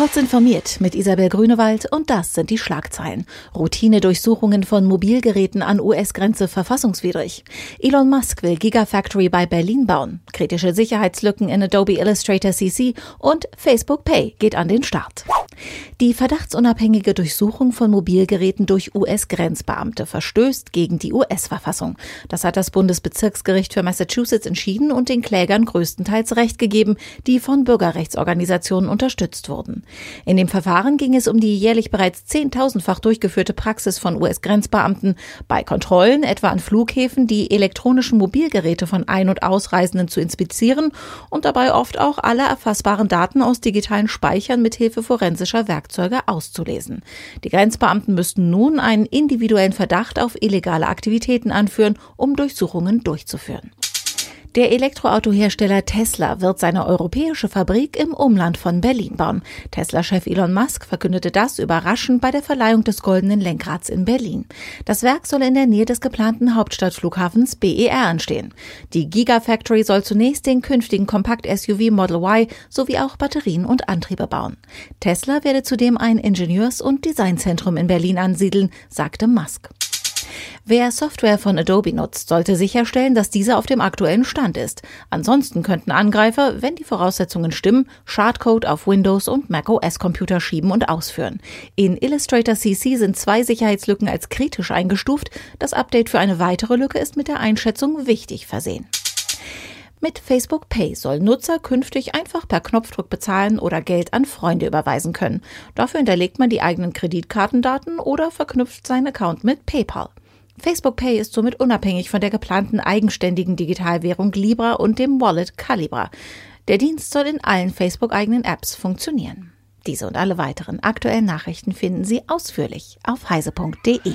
Kurz informiert mit Isabel Grünewald und das sind die Schlagzeilen. Routine-Durchsuchungen von Mobilgeräten an US-Grenze verfassungswidrig. Elon Musk will Gigafactory bei Berlin bauen. Kritische Sicherheitslücken in Adobe Illustrator CC und Facebook Pay geht an den Start. Die verdachtsunabhängige Durchsuchung von Mobilgeräten durch US-Grenzbeamte verstößt gegen die US-Verfassung. Das hat das Bundesbezirksgericht für Massachusetts entschieden und den Klägern größtenteils Recht gegeben, die von Bürgerrechtsorganisationen unterstützt wurden. In dem Verfahren ging es um die jährlich bereits zehntausendfach durchgeführte Praxis von US-Grenzbeamten, bei Kontrollen etwa an Flughäfen die elektronischen Mobilgeräte von Ein- und Ausreisenden zu inspizieren und dabei oft auch alle erfassbaren Daten aus digitalen Speichern mithilfe forensischer Werkzeuge auszulesen. Die Grenzbeamten müssten nun einen individuellen Verdacht auf illegale Aktivitäten anführen, um Durchsuchungen durchzuführen. Der Elektroautohersteller Tesla wird seine europäische Fabrik im Umland von Berlin bauen. Tesla-Chef Elon Musk verkündete das überraschend bei der Verleihung des Goldenen Lenkrads in Berlin. Das Werk soll in der Nähe des geplanten Hauptstadtflughafens BER entstehen. Die Gigafactory soll zunächst den künftigen Kompakt-SUV Model Y sowie auch Batterien und Antriebe bauen. Tesla werde zudem ein Ingenieurs- und Designzentrum in Berlin ansiedeln, sagte Musk. Wer Software von Adobe nutzt, sollte sicherstellen, dass diese auf dem aktuellen Stand ist. Ansonsten könnten Angreifer, wenn die Voraussetzungen stimmen, Schadcode auf Windows und macOS Computer schieben und ausführen. In Illustrator CC sind zwei Sicherheitslücken als kritisch eingestuft. Das Update für eine weitere Lücke ist mit der Einschätzung wichtig versehen. Mit Facebook Pay sollen Nutzer künftig einfach per Knopfdruck bezahlen oder Geld an Freunde überweisen können. Dafür hinterlegt man die eigenen Kreditkartendaten oder verknüpft seinen Account mit PayPal. Facebook Pay ist somit unabhängig von der geplanten eigenständigen Digitalwährung Libra und dem Wallet Calibra. Der Dienst soll in allen Facebook-eigenen Apps funktionieren. Diese und alle weiteren aktuellen Nachrichten finden Sie ausführlich auf heise.de.